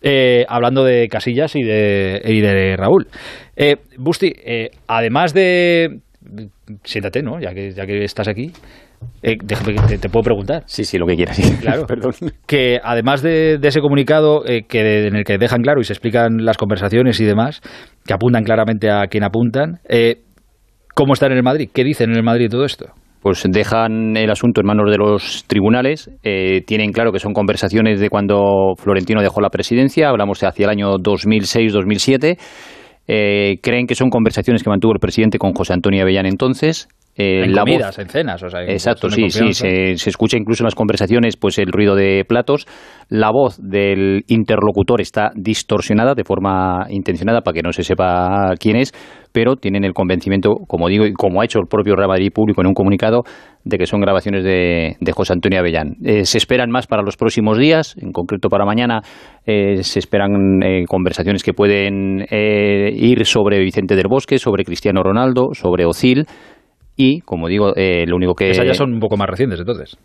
Eh, hablando de Casillas y de, y de Raúl. Eh, Busti, eh, además de... Siéntate, ¿no? Ya que, ya que estás aquí. Eh, déjame que te, puedo preguntar. Sí, sí, lo que quieras. Claro, perdón. Que además de, ese comunicado eh, que en el que dejan claro y se explican las conversaciones y demás, que apuntan claramente a quien apuntan, eh, ¿cómo están en el Madrid? ¿Qué dicen en el Madrid todo esto? Pues dejan el asunto en manos de los tribunales. tienen claro que son conversaciones de cuando Florentino dejó la presidencia, hablamos de hacia el año 2006-2007. creen que son conversaciones que mantuvo el presidente con José Antonio Avellán entonces. Eh, en comidas, en cenas. O sea, Exacto, sí, sí. Se, escucha incluso en las conversaciones pues el ruido de platos. La voz del interlocutor está distorsionada de forma intencionada para que no se sepa quién es, pero tienen el convencimiento, como digo, y como ha hecho el propio Real Madrid Público en un comunicado, de que son grabaciones de, José Antonio Avellán. Eh, se esperan más para los próximos días, en concreto para mañana eh, se esperan conversaciones que pueden ir sobre Vicente del Bosque, sobre Cristiano Ronaldo, sobre Ocil y, como digo, eh, lo único que... Esas ya son un poco más recientes, entonces.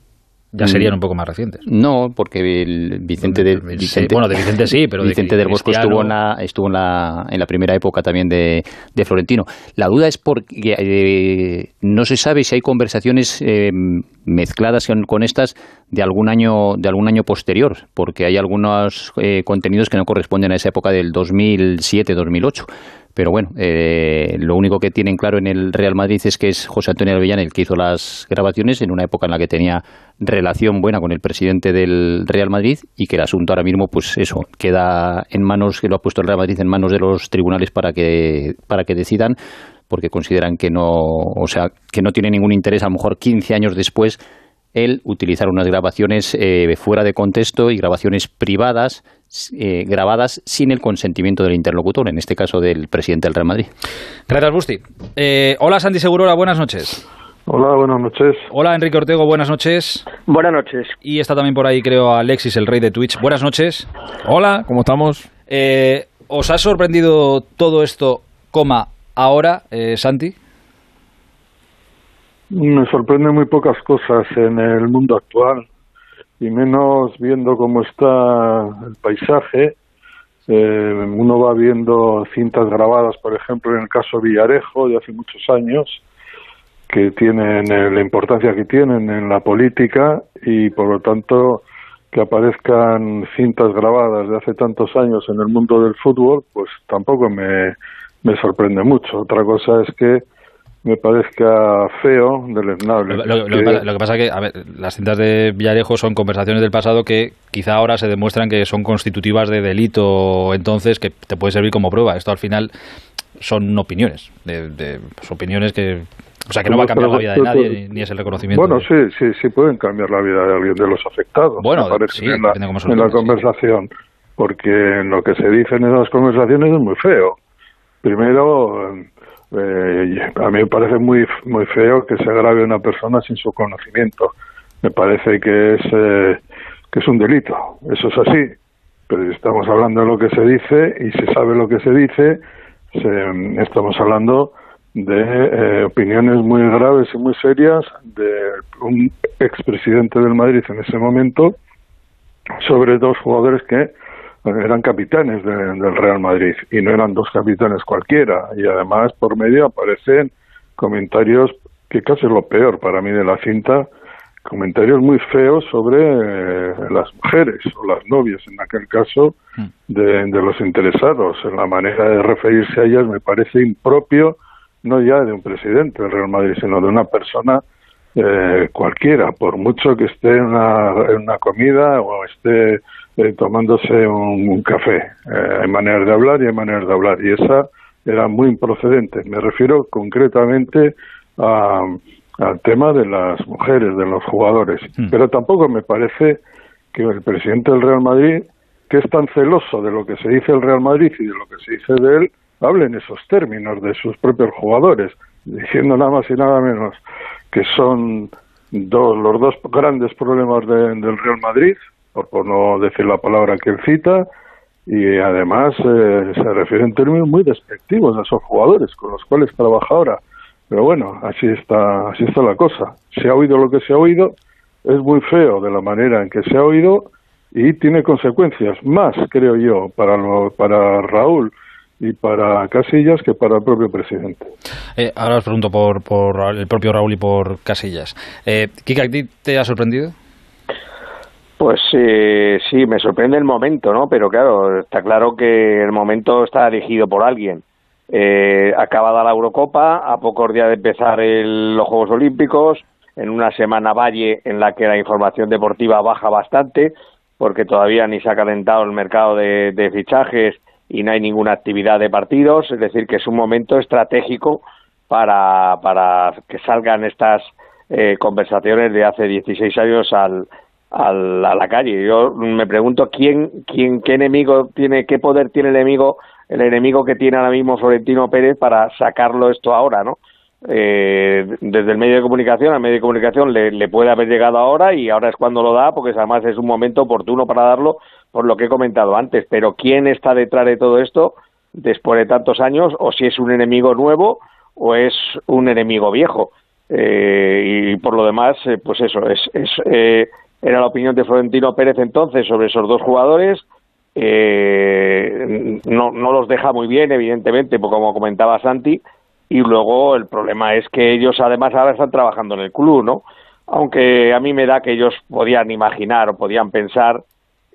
Ya serían mm. un poco más recientes. No, porque el Vicente de Vicente, bueno, de Vicente sí, pero Vicente del Bosco estuvo en la estuvo en la, en la primera época también de, de Florentino. La duda es porque eh, no se sabe si hay conversaciones eh, mezcladas con, estas de algún año de algún año posterior, porque hay algunos contenidos que no corresponden a esa época del 2007-2008 pero bueno, eh, lo único que tienen claro en el Real Madrid es que es José Antonio Avellán el que hizo las grabaciones en una época en la que tenía relación buena con el presidente del Real Madrid y que el asunto ahora mismo, pues eso, queda en manos, que lo ha puesto el Real Madrid en manos de los tribunales para que, para que decidan, porque consideran que no, o sea, que no tiene ningún interés, a lo mejor 15 años después, el utilizar unas grabaciones eh, fuera de contexto y grabaciones privadas eh, grabadas sin el consentimiento del interlocutor, en este caso del presidente del Real Madrid. Gracias, Busti. Eh, hola, Santi Segurola, buenas noches. Hola, buenas noches. Hola, Enrique Ortego, buenas noches. Buenas noches. Y está también por ahí, creo, Alexis, el rey de Twitch. Buenas noches. Hola, ¿cómo estamos? ¿Os ha sorprendido todo esto, coma, ahora, Santi? Me sorprende muy pocas cosas en el mundo actual y menos viendo cómo está el paisaje. Eh, uno va viendo cintas grabadas, por ejemplo, en el caso Villarejo de hace muchos años, que tienen eh, la importancia que tienen en la política y por lo tanto que aparezcan cintas grabadas de hace tantos años en el mundo del fútbol, pues tampoco me, me sorprende mucho. Otra cosa es que me parezca feo, deleznable. Lo, lo, que pasa es que, a ver, las cintas de Villarejo son conversaciones del pasado que quizá ahora se demuestran que son constitutivas de delito, entonces que te puede servir como prueba. Esto al final son opiniones, de, pues, opiniones que o sea, que no va a cambiar la vida de nadie ni, es el reconocimiento. Bueno, sí, sí, sí pueden cambiar la vida de alguien de los afectados. Bueno, sí, en la, en la conversación, porque lo que se dice en esas conversaciones es muy feo. Primero, eh, a mí me parece muy, muy feo que se grabe una persona sin su conocimiento. Me parece que es, eh, que es un delito. Eso es así. Pero estamos hablando de lo que se dice y se sabe lo que se dice, estamos hablando de eh, opiniones muy graves y muy serias de un expresidente del Madrid en ese momento sobre dos jugadores que eran capitanes del Real Madrid y no eran dos capitanes cualquiera. Y además por medio aparecen comentarios que casi es lo peor para mí de la cinta, comentarios muy feos sobre eh, las mujeres o las novias, en aquel caso, hmm. de, los interesados. En la manera de referirse a ellas me parece impropio, no ya de un presidente del Real Madrid, sino de una persona eh, cualquiera, por mucho que esté en una comida o esté eh, tomándose un, café. Eh, hay maneras de hablar y hay maneras de hablar. Y esa era muy improcedente. Me refiero concretamente al tema de las mujeres, de los jugadores. Hmm. Pero tampoco me parece que el presidente del Real Madrid, que es tan celoso de lo que se dice el Real Madrid y de lo que se dice de él, hable en esos términos de sus propios jugadores, diciendo nada más y nada menos que son dos, los dos grandes problemas del Real Madrid, por, no decir la palabra que él cita, y además eh, se refiere en términos muy despectivos a esos jugadores con los cuales trabaja ahora. Pero bueno, así está, así está la cosa. Se ha oído lo que se ha oído, es muy feo de la manera en que se ha oído y tiene consecuencias más, creo yo, para, para Raúl y para Casillas que para el propio presidente. Eh, ahora os pregunto por, por el propio Raúl y por Casillas. Eh, Kika, ¿a ti te ha sorprendido? Pues eh, sí, me sorprende el momento, ¿no? Pero claro, está claro que el momento está elegido por alguien. Eh, acabada la Eurocopa, a pocos días de empezar los Juegos Olímpicos, en una semana valle en la que la información deportiva baja bastante, porque todavía ni se ha calentado el mercado de, fichajes y no hay ninguna actividad de partidos, es decir, que es un momento estratégico para, para que salgan estas eh, conversaciones de hace 16 años al, al, a la calle. Yo me pregunto quién, quién, qué enemigo tiene, qué poder tiene el enemigo, el enemigo que tiene ahora mismo Florentino Pérez para sacarlo esto ahora, ¿no? Eh, desde el medio de comunicación, al medio de comunicación le, le, puede haber llegado ahora y ahora es cuando lo da, porque además es un momento oportuno para darlo, por lo que he comentado antes. Pero ¿quién está detrás de todo esto después de tantos años? O si es un enemigo nuevo o es un enemigo viejo. Eh, y por lo demás, eh, pues eso, es, es eh, era la opinión de Florentino Pérez entonces sobre esos dos jugadores. Eh, no, no los deja muy bien, evidentemente, como comentaba Santi, y luego el problema es que ellos además ahora están trabajando en el club, ¿no? Aunque a mí me da que ellos podían imaginar o podían pensar,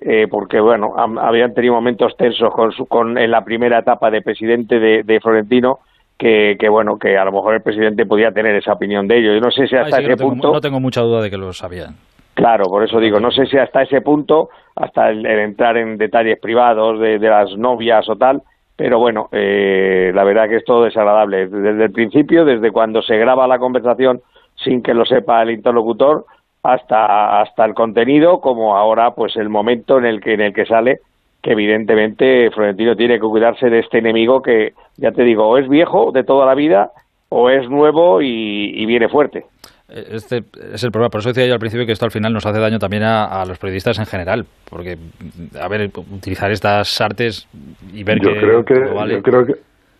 eh, porque bueno, habían tenido momentos tensos con, su, con en la primera etapa de presidente de, Florentino, que, que, bueno, que a lo mejor el presidente podía tener esa opinión de ellos. Yo no sé si hasta ese punto. No tengo mucha duda de que lo sabían. Claro, por eso digo, no sé si hasta ese punto, hasta el, entrar en detalles privados de, las novias o tal, pero bueno, eh, la verdad que es todo desagradable. Desde el principio, desde cuando se graba la conversación sin que lo sepa el interlocutor, hasta, hasta el contenido, como ahora, pues el momento en el que, en el que sale, que evidentemente Florentino tiene que cuidarse de este enemigo que, ya te digo, o es viejo de toda la vida, o es nuevo y viene fuerte. Este es el problema. Por eso decía yo al principio que esto al final nos hace daño también a, los periodistas en general. Porque, a ver, utilizar estas artes y ver yo creo que, Yo creo que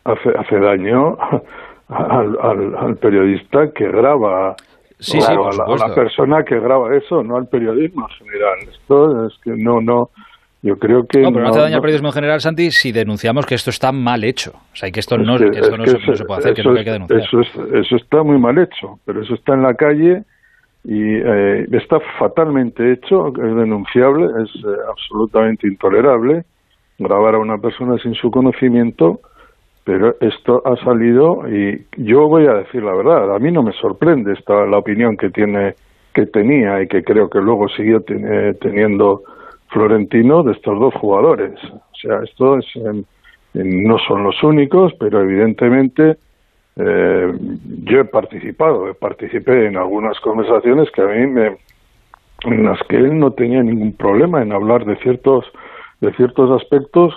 hace, hace daño al, periodista que graba. Sí, sí, a, la, persona que graba eso, no al periodismo en general. Esto es que no, no, yo creo que. No, pero no, hace daño al periodismo en general, Santi, si denunciamos que esto está mal hecho. O sea, que esto, no, se, puede hacer, que no hay que denunciar. Eso, eso está muy mal hecho, pero eso está en la calle y eh, está fatalmente hecho, es denunciable, es eh, absolutamente intolerable grabar a una persona sin su conocimiento, pero esto ha salido y yo voy a decir la verdad, a mí no me sorprende esta la opinión que tiene que tenía y que creo que luego siguió teniendo Florentino de estos dos jugadores. O sea, esto es, no son los únicos, pero evidentemente eh, yo he participado, participé en algunas conversaciones que a mí me, en las que él no tenía ningún problema en hablar de ciertos de ciertos aspectos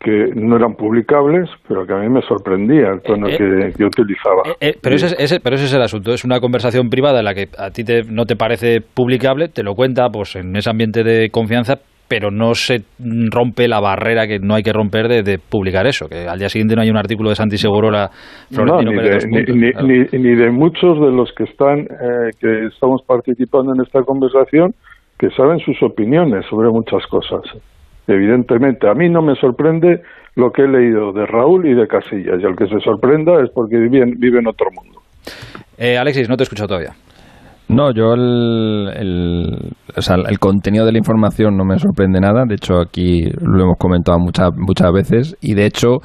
que no eran publicables, pero que a mí me sorprendía el tono eh, eh, que, utilizaba. Eh, pero, ese, ese, pero ese es el asunto, es una conversación privada en la que a ti te, no te parece publicable, te lo cuenta pues en ese ambiente de confianza, pero no se rompe la barrera que no hay que romper de, publicar eso, que al día siguiente no hay un artículo de Santi Segurola Florentino no, ni, de, ni, de muchos de los que están que estamos participando en esta conversación que saben sus opiniones sobre muchas cosas evidentemente. A mí no me sorprende lo que he leído de Raúl y de Casillas, y el que se sorprenda es porque vive, en otro mundo. Eh, Alexis, no te he escuchado todavía. No, yo el, el, o sea, el contenido de la información no me sorprende nada. De hecho, aquí lo hemos comentado muchas, muchas veces. Y de hecho,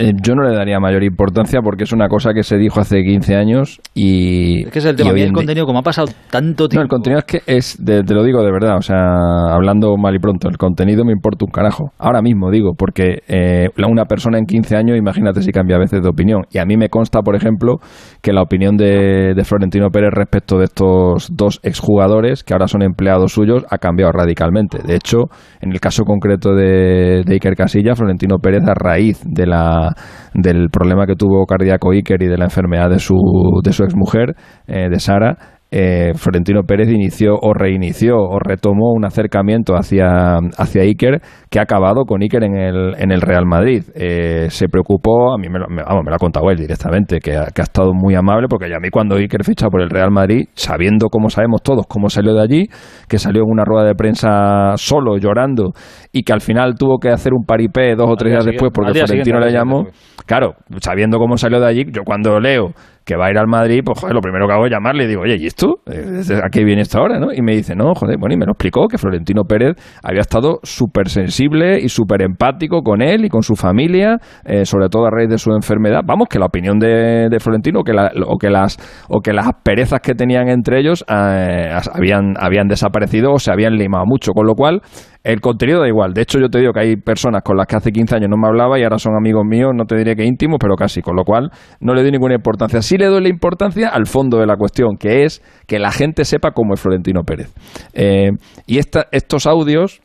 eh, yo no le daría mayor importancia porque es una cosa que se dijo hace 15 años y... Es que es el tema, el contenido, como ha pasado tanto tiempo... No, el contenido es que es, te lo digo de verdad, o sea, hablando mal y pronto, el contenido me importa un carajo. Ahora mismo digo, porque eh, una persona en 15 años, imagínate si cambia a veces de opinión. Y a mí me consta, por ejemplo, que la opinión de, Florentino Pérez respecto de estos dos exjugadores, que ahora son empleados suyos, ha cambiado radicalmente. De hecho, en el caso concreto de, de Iker Casilla, Florentino Pérez, a raíz de la del problema que tuvo cardíaco Iker y de la enfermedad de su, de su exmujer, eh, de Sara, eh, Florentino Pérez inició o reinició o retomó un acercamiento hacia, hacia Iker que ha acabado con Iker en el, en el Real Madrid. Eh, se preocupó, a mí me lo, vamos, me lo ha contado él directamente, que ha, que ha estado muy amable, porque ya a mí cuando Iker ficha por el Real Madrid, sabiendo como sabemos todos cómo salió de allí, que salió en una rueda de prensa solo, llorando, y que al final tuvo que hacer un paripé dos o tres días después porque Florentino le llamó. Claro, sabiendo cómo salió de allí, yo cuando leo que va a ir al Madrid, pues joder, lo primero que hago es llamarle y digo, oye, ¿y esto? Eh, ¿A qué viene esta hora? ¿no? Y me dice, no, joder, bueno, y me lo explicó que Florentino Pérez había estado súper sensible y súper empático con él y con su familia, eh, sobre todo a raíz de su enfermedad. Vamos, que la opinión de, de Florentino que la, o, que las, o que las asperezas que tenían entre ellos eh, habían, habían desaparecido o se habían limado mucho, con lo cual el contenido da igual. De hecho, yo te digo que hay personas con las que hace 15 años no me hablaba y ahora son amigos míos, no te diré que íntimos, pero casi. Con lo cual, no le doy ninguna importancia. Sí le doy la importancia al fondo de la cuestión, que es que la gente sepa cómo es Florentino Pérez. Eh, y esta, estos audios,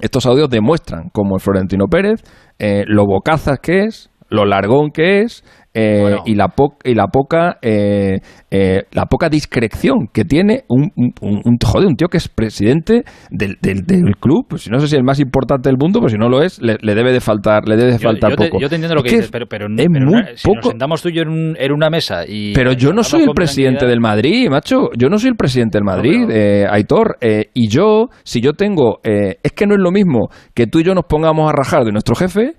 estos audios demuestran cómo es Florentino Pérez, eh, lo bocazas que es, lo largón que es, eh, bueno. y la po y la poca eh, eh, la poca discreción que tiene un, un, un, joder, un tío que es presidente del, del, del, club pues si no sé si es el más importante del mundo pues si no lo es le, le debe de faltar le debe de faltar yo, yo poco. te, yo te entiendo lo que, es dices pero, pero, es pero muy si poco. nos sentamos tú y yo en, un, en una mesa y pero yo no soy el presidente del Madrid macho. Yo no soy el presidente del Madrid no, eh, Aitor eh, y yo si yo tengo eh, es que no es lo mismo que tú y yo nos pongamos a rajar de nuestro jefe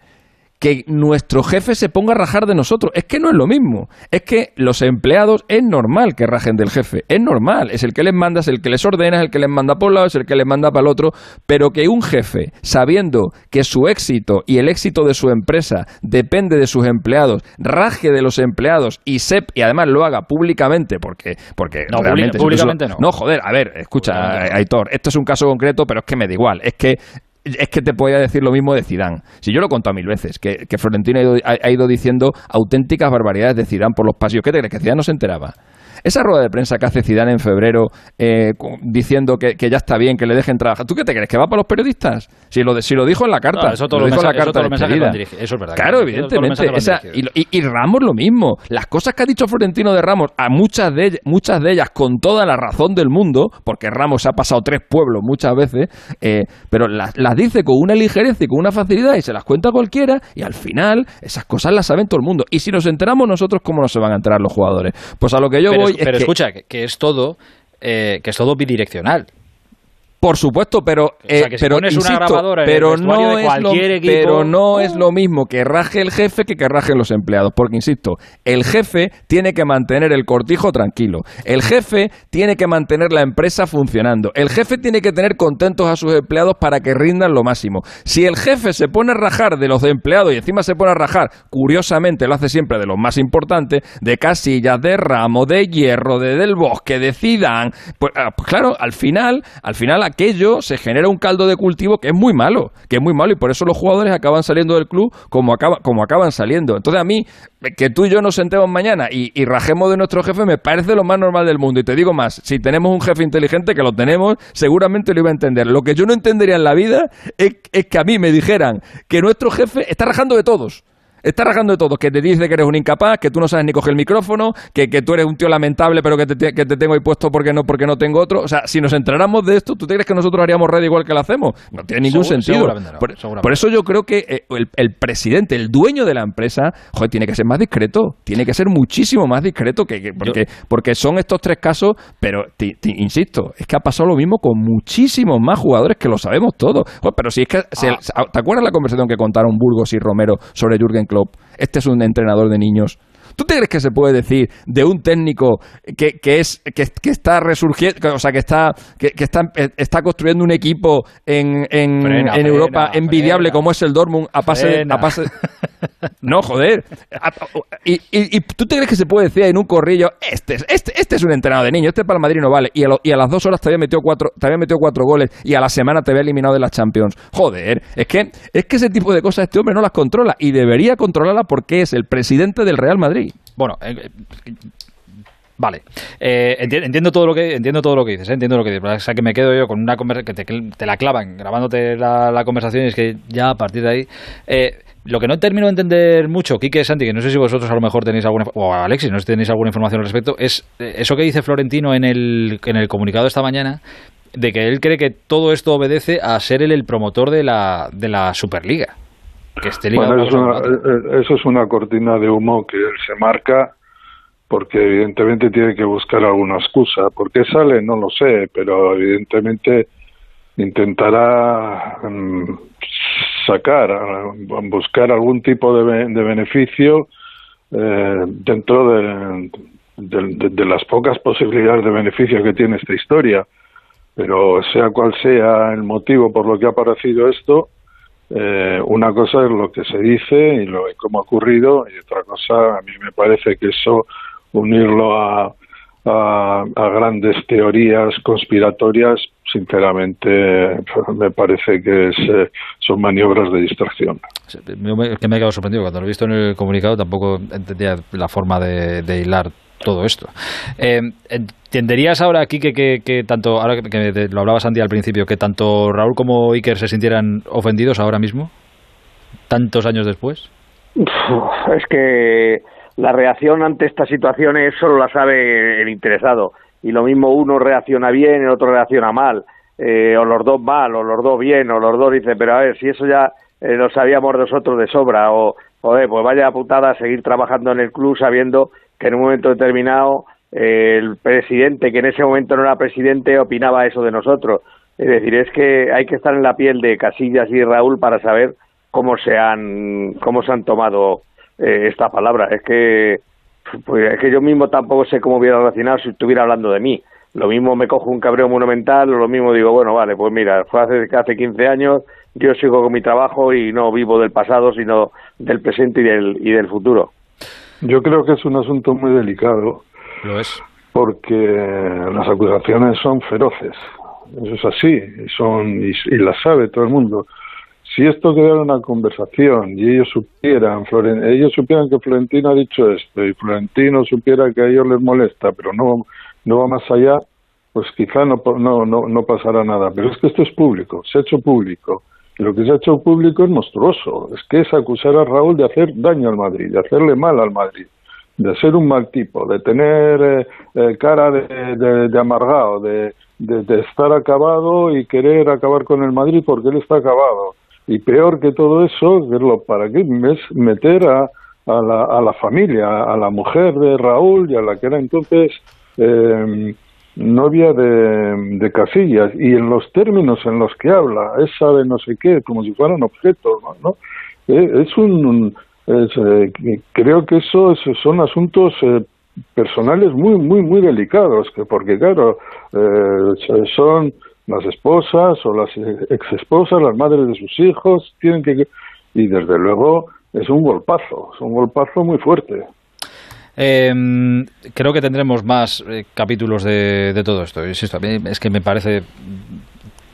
que nuestro jefe se ponga a rajar de nosotros. Es que no es lo mismo. Es que los empleados es normal que rajen del jefe. Es normal. Es el que les manda, es el que les ordena, es el que les manda por un lado, es el que les manda para el otro. Pero que un jefe, sabiendo que su éxito y el éxito de su empresa depende de sus empleados, raje de los empleados y sep y además lo haga públicamente, porque, porque no, realmente. Públicamente no. No, joder, a ver, escucha, Aitor, esto es un caso concreto, pero es que me da igual. Es que es que te podía decir lo mismo de Zidane. Si yo lo he contado mil veces, que, Florentino ha ido, ha, ha ido, diciendo auténticas barbaridades de Zidane por los pasillos. ¿Qué te crees? Que Zidane no se enteraba. Esa rueda de prensa que hace Zidane en febrero eh, diciendo que, que, ya está bien, que le dejen trabajar. ¿Tú qué te crees? ¿Que va para los periodistas? Si lo, si lo dijo en la carta. No, eso todo lo dijo en la carta de Eso es verdad. Claro, evidentemente. Esa, y, y, y, Ramos lo mismo. Las cosas que ha dicho Florentino de Ramos, a muchas de, ellas, muchas de ellas con toda la razón del mundo, porque Ramos ha pasado tres pueblos muchas veces, eh, pero las, las dice con una ligereza y con una facilidad y se las cuenta cualquiera y al final esas cosas las saben todo el mundo. Y si nos enteramos nosotros, ¿cómo no se van a enterar los jugadores? Pues a lo que yo pero, voy pero que, escucha, que es todo eh, que es todo bidireccional. Por supuesto, pero, o sea, que si pero, insisto, no es lo, equipo, pero no es lo mismo que raje el jefe que que rajen los empleados, porque insisto, el jefe tiene que mantener el cortijo tranquilo, el jefe tiene que mantener la empresa funcionando, el jefe tiene que tener contentos a sus empleados para que rindan lo máximo. Si el jefe se pone a rajar de los empleados y encima se pone a rajar, curiosamente lo hace siempre de los más importantes, de Casillas, de Ramos, de Hierro, de Del Bosque, de Zidane, pues, pues claro, al final, al final aquello se genera un caldo de cultivo que es muy malo, que es muy malo y por eso los jugadores acaban saliendo del club como, acaba, como acaban saliendo. Entonces a mí, que tú y yo nos sentemos mañana y, y, rajemos de nuestro jefe me parece lo más normal del mundo. Y te digo más, si tenemos un jefe inteligente, que lo tenemos, seguramente lo iba a entender. Lo que yo no entendería en la vida es, es que a mí me dijeran que nuestro jefe está rajando de todos. Está rajando de todo, que te dice que eres un incapaz, que tú no sabes ni coger el micrófono, que, que tú eres un tío lamentable, pero que te, que te tengo ahí puesto porque no, porque no tengo otro. O sea, si nos enteráramos de esto, ¿tú te crees que nosotros haríamos red igual que lo hacemos? No tiene ningún sentido. No, por, eso yo creo que eh, el, el, presidente, el dueño de la empresa, joder, tiene que ser más discreto. Tiene que ser muchísimo más discreto que, que porque, yo... porque son estos tres casos, pero insisto, es que ha pasado lo mismo con muchísimos más jugadores que lo sabemos todos. Joder, pero si es que, ah. se, ¿te acuerdas la conversación que contaron Burgos y Romero sobre Jürgen Este es un entrenador de niños. ¿Tú te crees que se puede decir de un técnico que, que es que, que, está resurgiendo, o sea, que está que, que está, está construyendo un equipo en, en, frena, en Europa frena, envidiable frena. como es el Dortmund a pase, a pase No, joder. Y, y, y, tú te crees que se puede decir en un corrillo, este, este, este es un entrenador de niños, este para el Madrid no vale. Y a, lo, y a las dos horas te había, metido cuatro, te había metido cuatro goles y a la semana te había eliminado de las Champions. Joder, es que, es que ese tipo de cosas este hombre no las controla y debería controlarla porque es el presidente del Real Madrid. Bueno, eh, Vale, eh, entiendo todo lo que entiendo todo lo que dices, ¿eh? entiendo lo que dices. O sea, que me quedo yo con una conversación que te, te, la clavan grabándote la, conversación y es que ya a partir de ahí. Eh, lo que no termino de entender mucho, Quique Santi, que no sé si vosotros a lo mejor tenéis alguna, o Alexis, no sé si tenéis alguna información al respecto, es eh, eso que dice Florentino en el, en el comunicado esta mañana, de que él cree que todo esto obedece a ser él el promotor de la, de la Superliga. Que esté ligado Bueno, eso, una otra. eh, eso es una cortina de humo que él se marca porque evidentemente tiene que buscar alguna excusa. ¿Por qué sale? No lo sé, pero evidentemente intentará mm, sacar, ah, buscar algún tipo de, be- de beneficio eh, dentro de, de- de- de las pocas posibilidades de beneficio que tiene esta historia. Pero sea cual sea el motivo por lo que ha aparecido esto, eh, una cosa es lo que se dice y lo y cómo ha ocurrido y otra cosa a mí me parece que eso unirlo a, a, a grandes teorías conspiratorias sinceramente me parece que es, eh, son maniobras de distracción. Que me he quedado sorprendido cuando lo he visto en el comunicado tampoco entendía la forma de hilar todo esto. Eh, ¿Entenderías ahora aquí que, que, que tanto, ahora que, que lo hablabas Andy al principio, que tanto Raúl como Iker se sintieran ofendidos ahora mismo? ¿Tantos años después? Es que la reacción ante estas situaciones solo la sabe el interesado. Y lo mismo uno reacciona bien, el otro reacciona mal. Eh, o los dos mal, o los dos bien, o los dos dicen, pero a ver, si eso ya eh, lo sabíamos nosotros de sobra. O, joder, pues vaya putada seguir trabajando en el club sabiendo que en un momento determinado eh, el presidente, que en ese momento no era presidente, opinaba eso de nosotros. Es decir, es que hay que estar en la piel de Casillas y Raúl para saber cómo se han cómo se han tomado eh, esta palabra. Es que pues es que yo mismo tampoco sé cómo hubiera relacionado si estuviera hablando de mí. Lo mismo me cojo un cabreo monumental, o lo mismo digo, bueno, vale, pues mira, fue hace, hace 15 años, yo sigo con mi trabajo y no vivo del pasado, sino del presente y del, y del futuro. yo creo que es un asunto muy delicado Lo es. porque las acusaciones son feroces. Eso es así, y son y, y la sabe todo el mundo. Si esto quedara una conversación y ellos supieran, Floren- ellos supieran que Florentino ha dicho esto y Florentino supiera que a ellos les molesta, pero no no va más allá, pues quizá no po- no no no pasará nada. Pero es que esto es público, se ha hecho público. Lo que se ha hecho público es monstruoso. Es que es acusar a Raúl de hacer daño al Madrid, de hacerle mal al Madrid de ser un mal tipo, de tener eh, eh, cara de, de- de amargado, de estar acabado y querer acabar con el Madrid porque él está acabado. Y peor que todo eso, que es lo para qué es meter a, a, la, a la familia, a la mujer de Raúl y a la que era entonces eh, novia de, de Casillas. Y en los términos en los que habla, esa de no sé qué, como si fueran objetos, ¿no? Eh, es un, eh, creo que eso es- son asuntos eh, personales muy muy muy delicados que porque claro eh, so- son las esposas o las ex esposas las madres de sus hijos tienen que y desde luego es un golpazo es un golpazo muy fuerte Eh, creo que tendremos más eh, capítulos de, de todo esto. Es que me parece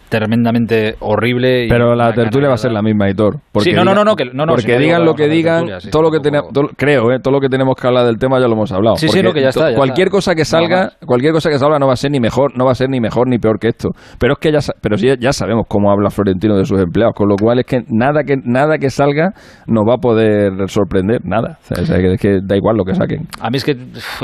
tremendamente horrible. y Pero la tertulia va a ser la misma, Editor. Sí, no, no, no, no, que- no, no, porque si no digan lo que digan, tertulia, sí, todo lo que tenemos, creo, eh, todo lo que tenemos que hablar del tema ya lo hemos hablado. Sí, sí, Porque no, que ya está, to- ya cualquier está. cosa que No salga, más. cualquier cosa que salga no va a ser ni mejor, no va a ser ni mejor ni peor que esto. Pero es que ya, pero sí, ya sabemos cómo habla Florentino de sus empleados, con lo cual es que nada que nada que salga nos va a poder sorprender, nada. O sea, es que- da igual lo que saquen. A mí es que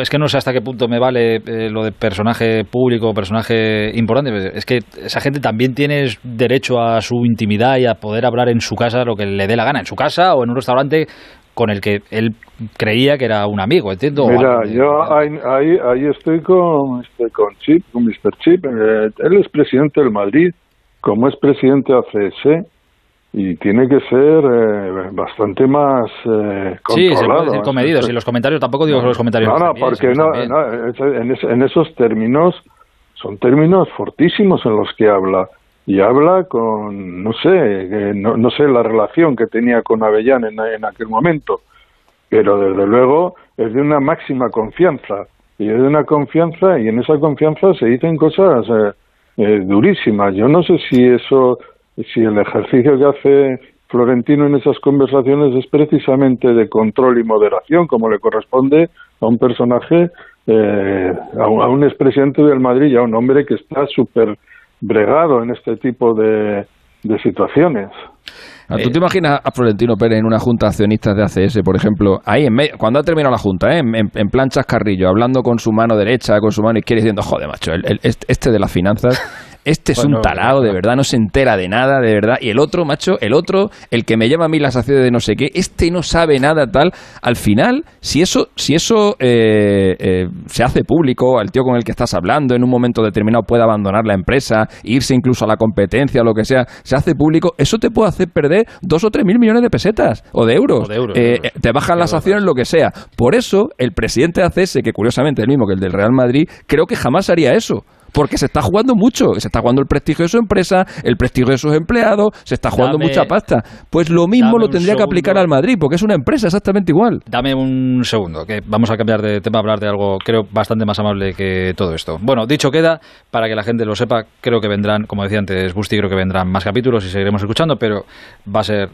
es que no sé hasta qué punto me vale eh, lo de personaje público, personaje importante. Es que esa gente también tiene derecho a su intimidad y a poder hablar en su casa lo que le dé la gana, en su casa o en un restaurante con el que él creía que era un amigo, ¿entiendo? Mira, de- yo ahí, ahí, ahí estoy con, este, con Chip, con Mr. Chip. Eh, él es presidente del Madrid, como es presidente de ACS, y tiene que ser eh, bastante más eh, Sí, se puede controlado. decir comedido. Si los comentarios, tampoco digo que los comentarios. No, no, porque no, no, en, es- en esos términos son términos fortísimos en los que habla. Y habla con, no sé, no, no sé la relación que tenía con Avellán en, en aquel momento, pero desde luego es de una máxima confianza. Y es de una confianza, y en esa confianza se dicen cosas eh, eh, durísimas. Yo no sé si eso, si el ejercicio que hace Florentino en esas conversaciones es precisamente de control y moderación, como le corresponde a un personaje, eh, a, un, a un expresidente del Madrid a un hombre que está súper bregado en este tipo de, de situaciones. ¿Tú te eh, imaginas a Florentino Pérez en una junta de accionistas de ACS, por ejemplo, ahí en medio, cuando ha terminado la junta, ¿eh? en, en, plan chascarrillo, hablando con su mano derecha, con su mano izquierda, diciendo, joder, macho, el, este de las finanzas este es un talado, de verdad, no se entera de nada, de verdad. Y el otro, macho, el otro, el que me lleva a mí las acciones de no sé qué, este no sabe nada tal. Al final, si eso, si eso eh, eh, se hace público, el tío con el que estás hablando en un momento determinado puede abandonar la empresa, irse incluso a la competencia, o lo que sea, se hace público, eso te puede hacer perder dos o tres mil millones de pesetas o de euros. Eh, te bajan las acciones, lo que sea. Por eso, el presidente de ACS, que curiosamente es el mismo que el del Real Madrid, creo que jamás haría eso porque se está jugando mucho, se está jugando el prestigio de su empresa, el prestigio de sus empleados, se está jugando mucha pasta. Pues lo mismo lo tendría que aplicar al Madrid, porque es una empresa exactamente igual. Dame un segundo, que vamos a cambiar de tema, a hablar de algo, creo, bastante más amable que todo esto. Bueno, dicho queda, para que la gente lo sepa, creo que vendrán, como decía antes Busti, creo que vendrán más capítulos y seguiremos escuchando, pero va a ser